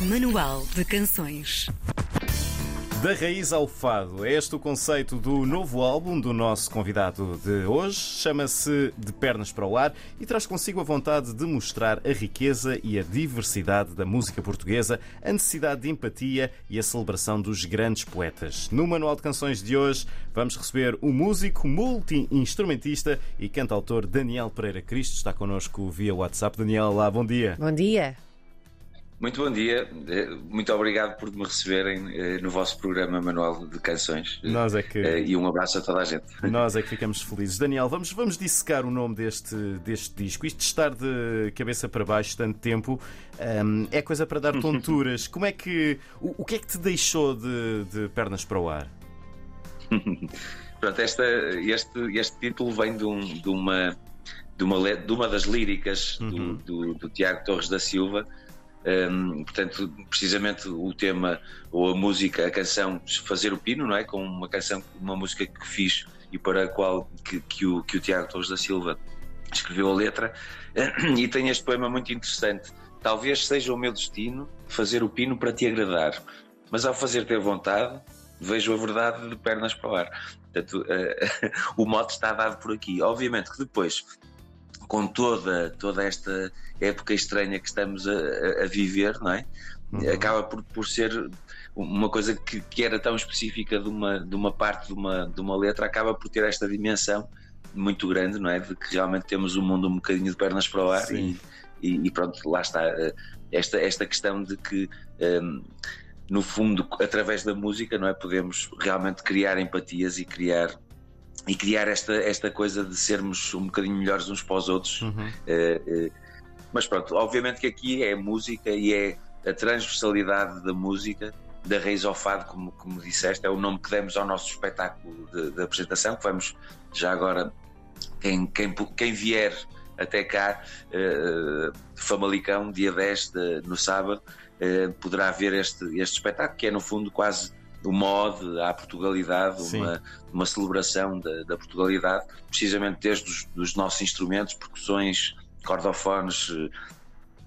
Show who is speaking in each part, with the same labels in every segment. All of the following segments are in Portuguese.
Speaker 1: Manual de Canções.
Speaker 2: Da raiz ao fado, é este o conceito do novo álbum do nosso convidado de hoje. Chama-se De Pernas para o Ar e traz consigo a vontade de mostrar a riqueza e a diversidade da música portuguesa, a necessidade de empatia e a celebração dos grandes poetas. No Manual de Canções de hoje, vamos receber o músico, multi-instrumentista e cantautor Daniel Pereira Cristo. Está connosco via WhatsApp. Daniel, lá, bom dia.
Speaker 3: Bom dia.
Speaker 4: Muito bom dia, eh, muito obrigado por me receberem eh, no vosso programa Manual de Canções.
Speaker 2: Nós é que...
Speaker 4: E um abraço a toda a gente.
Speaker 2: Nós é que ficamos felizes. Daniel, vamos, vamos dissecar o nome deste, deste disco. Isto de estar de cabeça para baixo tanto tempo um, é coisa para dar tonturas. Como é que. O, o que é que te deixou de, de pernas para o ar?
Speaker 4: Pronto, esta, este, este título vem de, um, de, uma, de, uma, de uma das líricas uhum. do, do, do Tiago Torres da Silva um, portanto, precisamente o tema ou a música, a canção Fazer o Pino, não é? Com uma canção, uma música que fiz e para a qual que, que, o, que o Tiago Torres da Silva escreveu a letra. E tem este poema muito interessante. Talvez seja o meu destino fazer o pino para te agradar, mas ao fazer ter vontade, vejo a verdade de pernas para o ar. Portanto, uh, o mote está dado por aqui. Obviamente que depois com toda, toda esta época estranha que estamos a, a viver, não é? Uhum. Acaba por, por ser uma coisa que, que, era tão específica de uma, de uma parte de uma, de uma letra, acaba por ter esta dimensão muito grande, não é? De que realmente temos o um mundo um bocadinho de pernas para o ar e, e, pronto, lá está eh, esta, esta questão de que. Um, ehm, no fundo, através da música, não é? Podemos realmente criar empatias e criar e criar esta, esta coisa de sermos um bocadinho melhores uns para os outros. Uhum. Uh, uh, mas pronto, obviamente que aqui é música e é a transversalidade da música, da raiz ao fado, como, como disseste, é o nome que demos ao nosso espetáculo de, de apresentação, que vamos já agora, quem, quem, quem vier até cá, uh, Famalicão, dia 10 de, no sábado, poderá ver este, este espetáculo, que é no fundo quase uma ode à Portugalidade, uma, uma celebração da, da, Portugalidade, precisamente desde os dos nossos instrumentos, percussões, cordofones,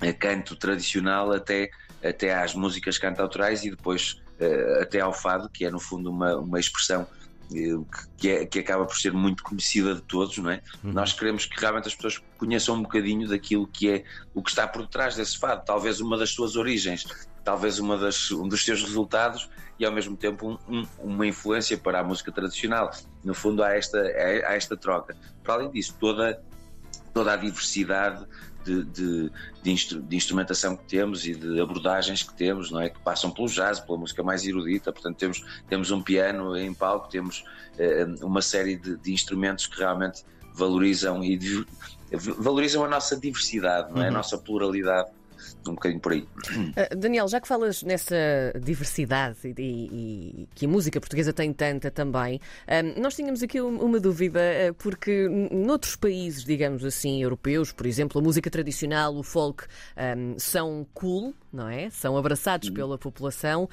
Speaker 4: eh, canto tradicional, até, até às músicas cantautorais e depois eh, até ao fado, que é no fundo uma, uma expressão eh, que, é, que acaba por ser muito conhecida de todos, não é? Uhum. Nós queremos que realmente as pessoas conheçam um bocadinho daquilo que é o que está por detrás desse fado, talvez uma das suas origens, talvez uma das, um dos seus resultados e ao mesmo tempo um, um, uma influência para a música tradicional. No fundo, há esta, há esta troca. Para além disso, toda, toda a diversidade de, de, de, instru, de, instrumentação que temos e de abordagens que temos, não é? Que passam pelo jazz, pela música mais erudita. Portanto, temos, temos um piano em palco, temos eh, uma série de, instrumentos que realmente valorizam e valorizam a nossa diversidade, não é? Uhum. a nossa pluralidade um bocadinho por aí.
Speaker 3: Uh, Daniel, já que falas nessa diversidade e, e, e, que a música portuguesa tem tanta também, uh, nós tínhamos aqui uma dúvida, uh, porque noutros países, digamos assim, europeus, por exemplo, a música tradicional, o folk, um, são cool, não é? São abraçados uhum. pela população.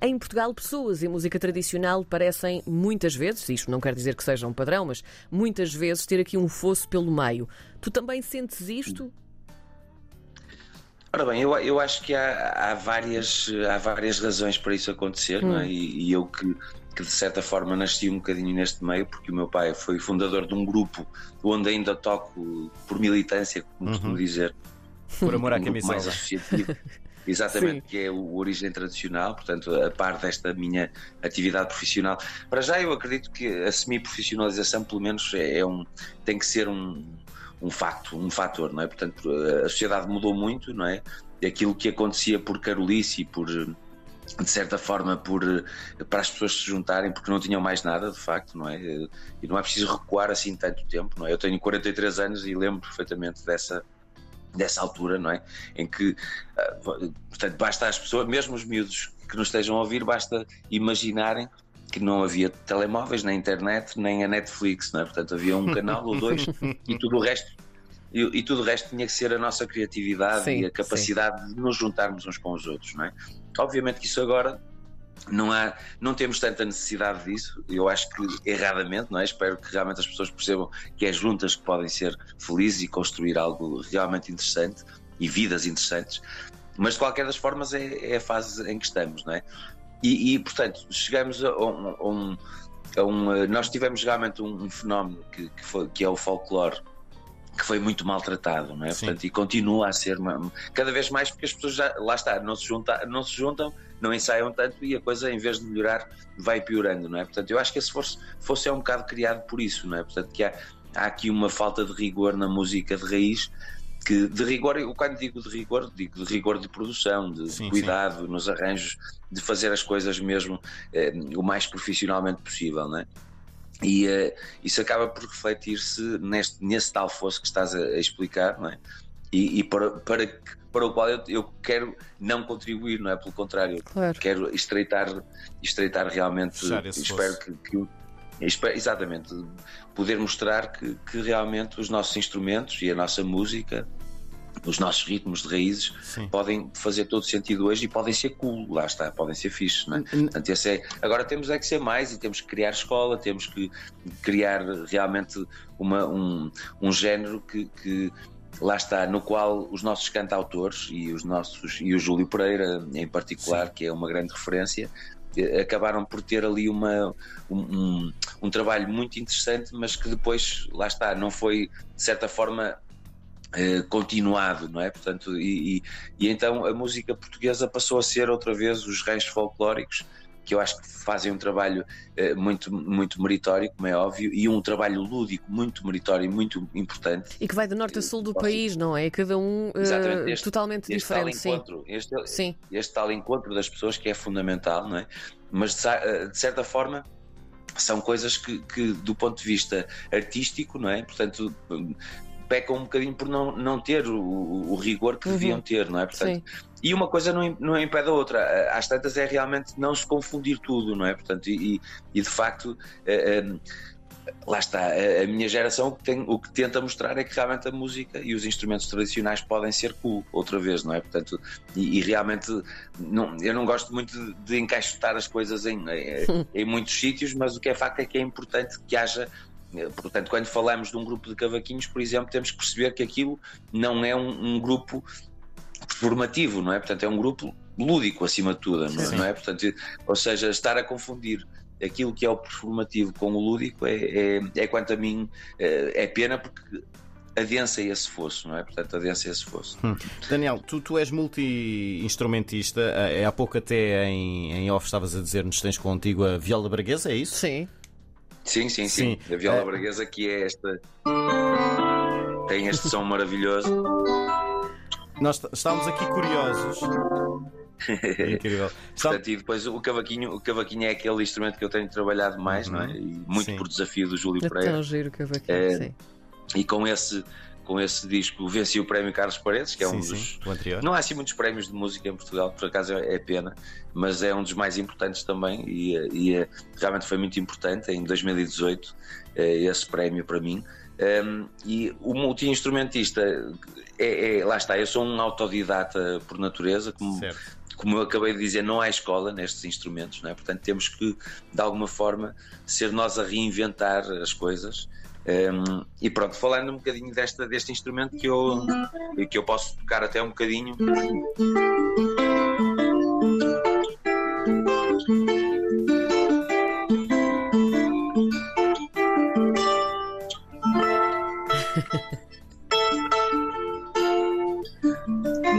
Speaker 3: em Portugal, pessoas e música tradicional parecem muitas vezes, isto não quer dizer que seja um padrão, mas muitas vezes ter aqui um fosso pelo meio. Tu também sentes isto?
Speaker 4: Ora bem, eu, eu acho que há, há, várias, há várias razões para isso acontecer, hum. não é? Hum. e, e eu que, que de certa forma nasci um bocadinho neste meio, porque o meu pai foi fundador de um grupo onde ainda toco por militância, como uhum. costumo dizer.
Speaker 2: Por amor à um camisola.
Speaker 4: Mais associativo. Exatamente, Sim. que é o origem tradicional, portanto, a par desta minha atividade profissional. Para já, eu acredito que a semi-profissionalização, pelo menos, é, é um, tem que ser um, um facto, um fator, não é? Portanto, a sociedade mudou muito, não é? Aquilo que acontecia por carolice e por de certa forma por para as pessoas se juntarem porque não tinham mais nada de facto não é e não é preciso recuar assim tanto tempo não é eu tenho 43 anos e lembro perfeitamente dessa dessa altura não é em que portanto basta as pessoas mesmo os miúdos que nos estejam a ouvir basta imaginarem que não havia telemóveis, nem internet, nem a Netflix, não é? portanto havia um canal ou dois e tudo o resto e, e, tudo o resto tinha que ser a nossa criatividade sim, e a capacidade sim. de nos juntarmos uns com os outros, não é? Obviamente que isso agora não há, não temos tanta necessidade disso. Eu acho que erradamente, não é? Espero que realmente as pessoas percebam que é juntas que podem ser felizes e construir algo realmente interessante e vidas interessantes. mas de qualquer das formas é, é, a fase em que estamos, não é? E, e portanto, chegamos a um, a um, a um, Nós tivemos realmente um, um fenómeno que, que, foi, que é o folclore que foi muito maltratado, não é? Portanto, e continua a ser cada vez mais porque as pessoas já lá está, não se, junta, não se juntam, não ensaiam tanto e a coisa, em vez de melhorar, vai piorando, não é? Portanto, eu acho que esse fosse, fosse é um bocado criado por isso, não é? Portanto, que há, há aqui uma falta de rigor na música de raiz que de rigor, eu quando digo de rigor, digo de rigor de produção, de sim, cuidado sim. nos arranjos, de fazer as coisas mesmo eh, o mais profissionalmente possível, não é? E uh, isso acaba por refletir-se neste, nesse tal fosso que estás a, a explicar, não é? E, e para, para, para o qual eu, eu, quero não contribuir, não é? Pelo contrário, claro. quero estreitar, estreitar realmente. Espero que, que exatamente, poder mostrar que, que realmente os nossos instrumentos e a nossa música os nossos ritmos de raízes Sim. podem fazer todo sentido hoje e podem ser cool, lá está, podem ser fixes. Não é? Portanto, esse é, agora temos é que ser mais e temos que criar escola, temos que criar realmente uma, um, um género que, que lá está, no qual os nossos cantautores e os nossos e o Júlio Pereira em particular, Sim. que é uma grande referência, acabaram por ter ali uma, um, um, trabalho muito interessante, mas que depois, lá está, não foi de certa forma eh, continuado, não é? Portanto, e, e, e, então a música portuguesa passou a ser outra vez os reis folclóricos que eu acho que fazem um trabalho eh, muito, muito meritório, como é óbvio, e um trabalho lúdico muito meritório e muito importante.
Speaker 3: E que vai do norte a sul do país, não é? Cada um uh, este, totalmente
Speaker 4: este
Speaker 3: diferente.
Speaker 4: Tal encontro, sim. Este, sim. este tal encontro das pessoas que é fundamental, não é? Mas de, de certa forma são coisas que, que, do ponto de vista artístico, não é? Portanto, pecam um bocadinho por não, não ter o, o rigor que uhum. deviam ter, não é? Portanto, e uma coisa não, não impede a outra. Às tantas é realmente não se confundir tudo, não é? Portanto, e, e de facto. Uh, lá está, a, minha geração o que, tem, o que tenta mostrar é que realmente a música e os instrumentos tradicionais podem ser cool outra vez, não é? Portanto, e, e realmente não, eu não gosto muito de, de encaixotar as coisas em, em, em, muitos sítios, mas o que é facto é que é importante que haja Portanto, quando falamos de um grupo de cavaquinhos, por exemplo, temos que perceber que aquilo não é um, um grupo formativo, não é? Portanto, é um grupo lúdico acima de tudo, não, é? não é? Portanto, ou seja, estar a confundir aquilo que é o performativo com o lúdico é, é, é quanto a mim é, é pena porque adensa esse fosso, não é? Portanto, adensa esse fosso. Hum.
Speaker 2: Daniel, tu, tu és multi-instrumentista, é, há pouco até em, em off estavas a dizer-nos tens contigo a viola braguesa, é isso?
Speaker 3: Sim.
Speaker 4: Sim, sim, sim. sim. A viola é... braguesa que é esta. Tem este som maravilhoso.
Speaker 2: Nós estávamos aqui curiosos.
Speaker 4: Incrível. Portanto, e depois o cavaquinho, o cavaquinho é aquele instrumento que eu tenho trabalhado mais, uhum. não é? Uhum. E muito sim. por desafio do Júlio é Pereira.
Speaker 3: Tão giro o cavaquinho, é, sim.
Speaker 4: E com esse, com esse disco venci o prémio Carlos Paredes, que é sim, um dos. Não há assim muitos prémios de música em Portugal, por acaso é pena, mas é um dos mais importantes também e, e é, realmente foi muito importante em 2018 é, esse prémio para mim. Um, e o multi-instrumentista é, é, lá está, eu sou um autodidata por natureza, como, como eu acabei de dizer, não há escola nestes instrumentos, não é? portanto temos que de alguma forma ser nós a reinventar as coisas um, e pronto, falando um bocadinho desta, deste instrumento que eu, que eu posso tocar até um bocadinho.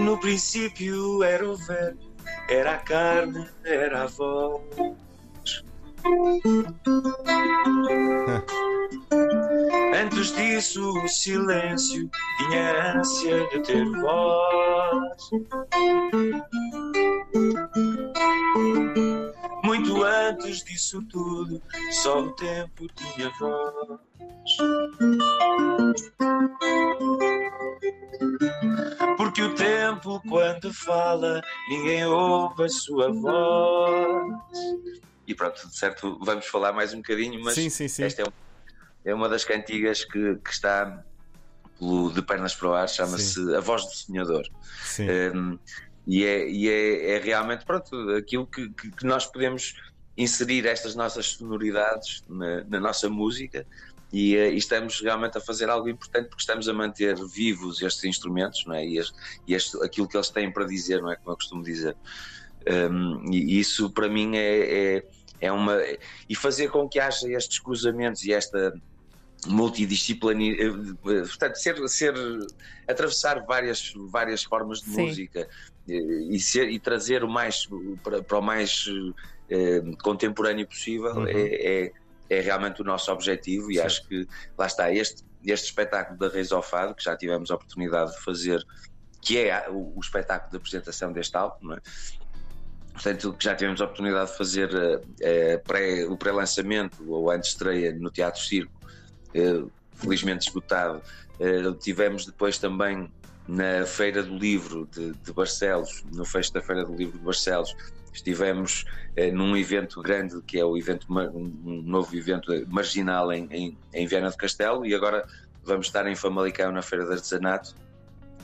Speaker 4: No princípio era o velho, era a carne, era a voz. Antes disso, o silêncio tinha ânsia de ter voz. Muito antes disso tudo, só o tempo tinha voz. Porque o tempo, quando fala, ninguém ouve a sua voz. E pronto, certo, vamos falar mais um bocadinho, mas sim, sim, sim. esta é, um, é, uma das cantigas que, que está pelo, de pernas para o ar, chama-se A Voz do Sonhador. Um, e é, e é, é, realmente pronto, aquilo que, que, que, nós podemos inserir estas nossas sonoridades na, na nossa música e, e, estamos realmente a fazer algo importante porque estamos a manter vivos estes instrumentos não é? e, este, e este, aquilo que eles têm para dizer, não é? Como eu costumo dizer. Um, e isso para mim é, é, é, uma. E fazer com que haja estes cruzamentos e esta multidisciplinaridade, portanto, ser, ser, atravessar várias, várias formas de Sim. música e, ser, e trazer o mais para, para o mais eh, contemporâneo possível uhum. é, é, é, realmente o nosso objetivo e Sim. acho que lá está este, este espetáculo da Reis ao Fado, que já tivemos a oportunidade de fazer, que é o, o espetáculo de apresentação deste álbum, é? portanto, que já tivemos a oportunidade de fazer pré, o pré-lançamento ou a estreia no Teatro Circo, felizmente esgotado. Uh, tivemos depois também na Feira do Livro de, de Barcelos, no fecho da Feira do Livro de Barcelos, estivemos num evento grande que é o evento um novo evento marginal em, em, em Viana do Castelo e agora vamos estar em Famalicão na Feira de Artesanato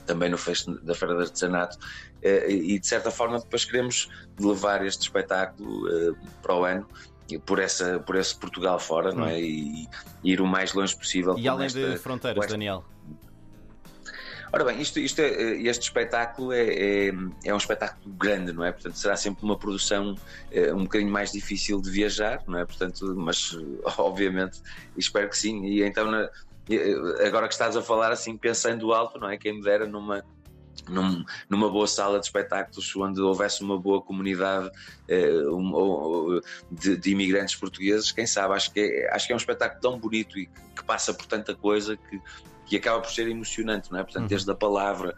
Speaker 4: também no fecho da Feira de Artesanato, eh, e de certa forma depois queremos levar este espetáculo eh, para o ano por, essa, por esse Portugal fora, não é? Hum. E, e ir o mais longe possível.
Speaker 2: E além esta, de fronteiras, esta... Daniel?
Speaker 4: Ora bem, isto, isto é, este espetáculo é, é, é, um espetáculo grande, não é? Portanto, será sempre uma produção é, um bocadinho mais difícil de viajar, não é? Portanto, mas obviamente espero que sim. E então, na, agora que estás a falar assim, pensando alto, não é? Quem me dera numa, num, numa boa sala de espetáculos onde houvesse uma boa comunidade eh, um, de, de, imigrantes portugueses, quem sabe, acho que, é, acho que é um espetáculo tão bonito e que, que passa por tanta coisa que, que acaba por ser emocionante, não é? Portanto, uhum. desde a palavra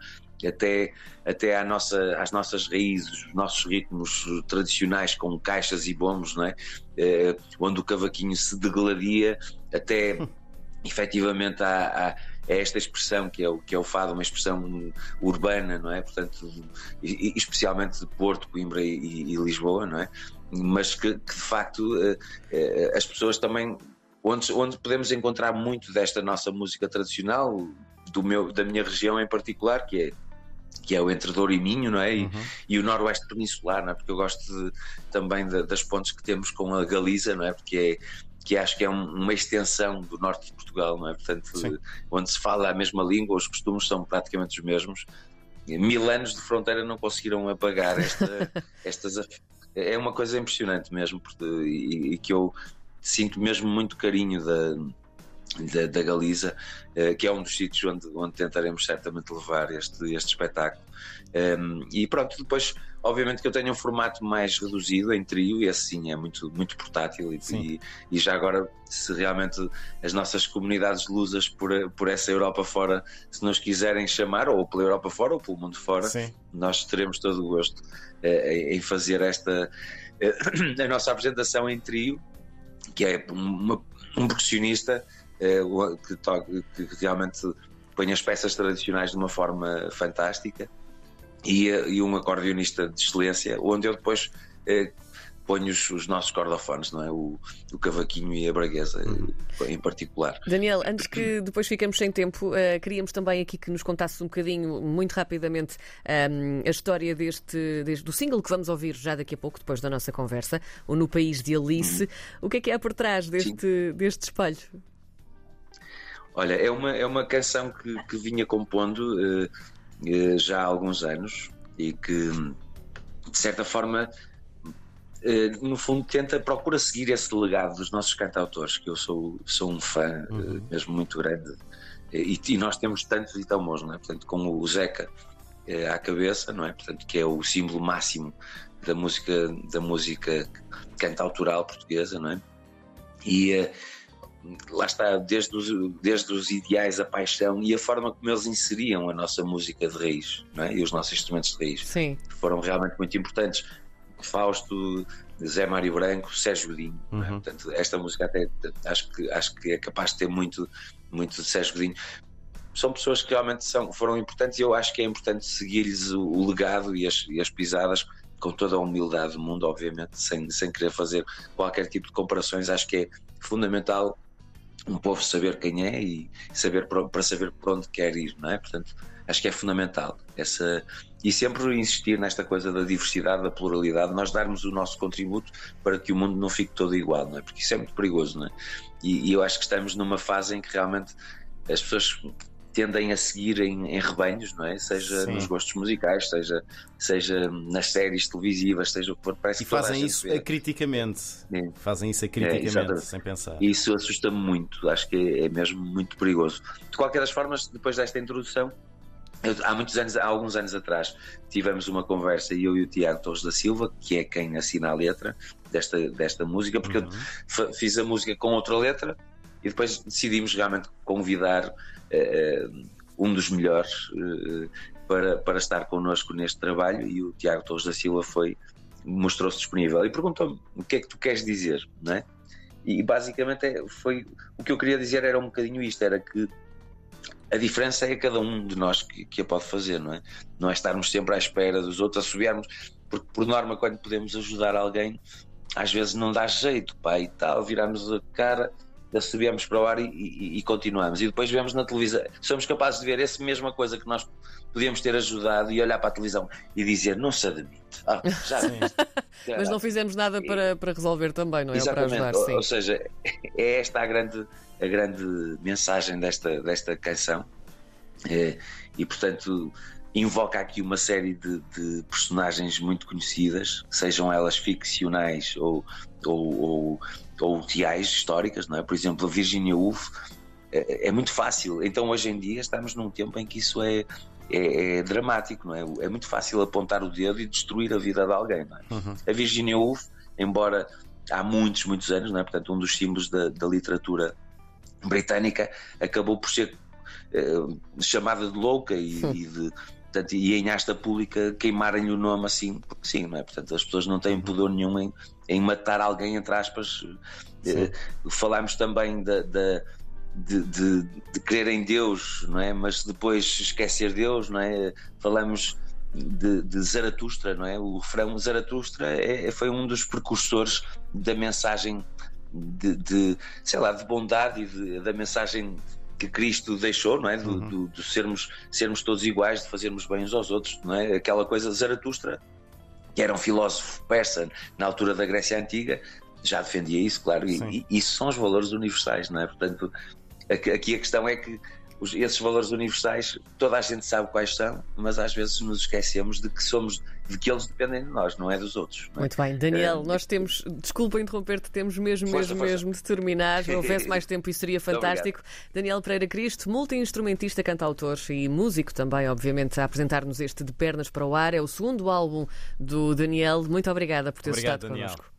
Speaker 4: até, até à nossa, às nossas raízes, os nossos ritmos tradicionais com caixas e bombos, não é? Eh, onde o cavaquinho se degladia até efetivamente há, há é esta expressão que é o que é o fado, uma expressão urbana, não é? Portanto, especialmente de Porto, Coimbra e, e, Lisboa, não é? Mas que, que de facto uh, uh, as pessoas também onde, onde podemos encontrar muito desta nossa música tradicional do meu da minha região em particular, que é que é o entre Douro e Minho, não é? E, uhum. e o Noroeste Peninsular, não é? Porque eu gosto de, também de, das pontes que temos com a Galiza, não é? Porque é que acho que é um, uma extensão do norte de Portugal, não é? Portanto, Sim. onde se fala a mesma língua, os costumes são praticamente os mesmos. Mil anos de fronteira não conseguiram apagar esta, estas. É uma coisa impressionante mesmo, porque, e, e, que eu sinto mesmo muito carinho da, da, da Galiza, uh, que é um dos sítios onde, onde tentaremos certamente levar este, este espetáculo. Um, ehm, e pronto, depois Obviamente que eu tenho um formato mais reduzido em trio e assim é muito, muito portátil e, e, já agora se realmente as nossas comunidades lusas por, por essa Europa fora se nos quiserem chamar ou pela Europa fora ou pelo mundo fora Sim. nós teremos todo o gosto eh, em fazer esta eh, a nossa apresentação em trio que é uma, um percussionista eh, que, toca, que realmente põe as peças tradicionais de uma forma fantástica e, e um acordeonista de excelência, onde eu depois eh, ponho os, os, nossos cordofones, não é? O, o cavaquinho e a braguesa uhum. em particular.
Speaker 3: Daniel, antes que depois fiquemos sem tempo, uh, queríamos também aqui que nos contasses um bocadinho, muito rapidamente, um, ehm, a história deste, deste, do single que vamos ouvir já daqui a pouco, depois da nossa conversa, o No País de Alice. Uhum. O que é que há por trás deste, deste espelho?
Speaker 4: Olha, é uma, é uma canção que, que vinha compondo. Uh, eh, já há alguns anos e que, de certa forma, eh, no fundo, tenta, procura seguir esse legado dos nossos cantautores, que eu sou, sou um fã uhum. mesmo muito grande. E, e, nós temos tantos e tão bons, não é? Portanto, com o Zeca à cabeça, não é? Portanto, que é o símbolo máximo da música, da música cantautoral portuguesa, não é? E, lá está, desde os, desde os ideais, a paixão e a forma como eles inseriam a nossa música de raiz é? e os nossos instrumentos de raiz
Speaker 3: Sim.
Speaker 4: foram realmente muito importantes. Fausto, Zé Mário Branco, Sérgio Godinho. É? Uhum. É? Portanto, esta música até acho que, acho que é capaz de ter muito, muito de Sérgio Godinho. São pessoas que realmente são, foram importantes e eu acho que é importante seguir-lhes o, o, legado e as, e as pisadas com toda a humildade do mundo, obviamente, sem, sem querer fazer qualquer tipo de comparações. Acho que é fundamental um povo saber quem é e saber para, saber para onde quer ir, não é? Portanto, acho que é fundamental. Essa, e sempre insistir nesta coisa da diversidade, da pluralidade, nós darmos o nosso contributo para que o mundo não fique todo igual, não é? Porque isso é muito perigoso, não é? E, e eu acho que estamos numa fase em que realmente as pessoas tendem a seguir em, em rebanhos, não é? Seja Sim. nos gostos musicais, seja, seja nas séries televisivas, seja o que for.
Speaker 2: Parece e fazem isso vê. acriticamente. Sim. Fazem isso acriticamente, é, sem pensar.
Speaker 4: E isso assusta-me muito, acho que é, é, mesmo muito perigoso. De qualquer das formas, depois desta introdução, eu, há muitos anos, há alguns anos atrás, tivemos uma conversa, eu e o Tiago Torres da Silva, que é quem assina a letra desta, desta música, porque uhum. eu fiz a música com outra letra e depois decidimos realmente convidar um dos melhores uh, para, para estar connosco neste trabalho e o Tiago Torres da Silva foi mostrou-se disponível e perguntou-me o que é que tu queres dizer, não é? E basicamente é, foi o que eu queria dizer era um bocadinho isto, era que a diferença é cada um de nós que, que a pode fazer, não é? Não é estarmos sempre à espera dos outros, assobiarmos, porque por norma, quando podemos ajudar alguém, às vezes não dá jeito, pá, e tal, viramos a cara subíamos para o ar e, e, e, continuamos. E depois vemos na televisão, somos capazes de ver essa mesma coisa que nós podíamos ter ajudado e olhar para a televisão e dizer não se admite. Ah, já
Speaker 3: Mas não fizemos nada para, para resolver também, não é?
Speaker 4: Exatamente.
Speaker 3: Para ajudar, sim.
Speaker 4: Ou seja, é esta a grande, a grande mensagem desta, desta canção. É, e portanto invoca aqui uma série de, de, personagens muito conhecidas, sejam elas ficcionais ou, ou, ou, ou reais, históricas, não é? Por exemplo, a Virginia Woolf é, é, muito fácil. Então, hoje em dia, estamos num tempo em que isso é, é, é dramático, não é? É muito fácil apontar o dedo e destruir a vida de alguém, não é? Uhum. A Virginia Woolf, embora há muitos, muitos anos, não é? Portanto, um dos símbolos da, da literatura britânica, acabou por ser uh, chamada de louca e, e de Portanto, e em asta pública queimarem-lhe o nome assim, porque sim, não é? Portanto, as pessoas não têm uhum. poder nenhum em, em matar alguém, entre aspas. Uh, falámos também da, da de, de, de, crer em Deus, não é? Mas depois esquecer Deus, não é? Falamos de, de Zaratustra, não é? O refrão Zaratustra é, foi um dos precursores da mensagem de, sei lá, de bondade e da mensagem que Cristo deixou, não é? De, uhum. de, sermos, sermos todos iguais, de fazermos bem uns aos outros, não é? Aquela coisa de Zaratustra, que era um filósofo persa na altura da Grécia Antiga, já defendia isso, claro, e, e, isso são os valores universais, não é? Portanto, aqui a questão é que os, esses valores universais, toda a gente sabe quais são, mas às vezes nos esquecemos de que somos, de que eles dependem de nós, não é dos outros.
Speaker 3: É? Muito bem, Daniel, uh, nós temos, desculpa interromper-te, temos mesmo, força, mesmo, força. mesmo de terminar. Se houvesse mais tempo, isso seria fantástico. Daniel Pereira Cristo, multi-instrumentista, cantautor e músico também, obviamente, a apresentar-nos este De Pernas para o Ar. É o segundo álbum do Daniel. Muito obrigada por ter
Speaker 2: Obrigado,
Speaker 3: estado
Speaker 2: Daniel.
Speaker 3: connosco.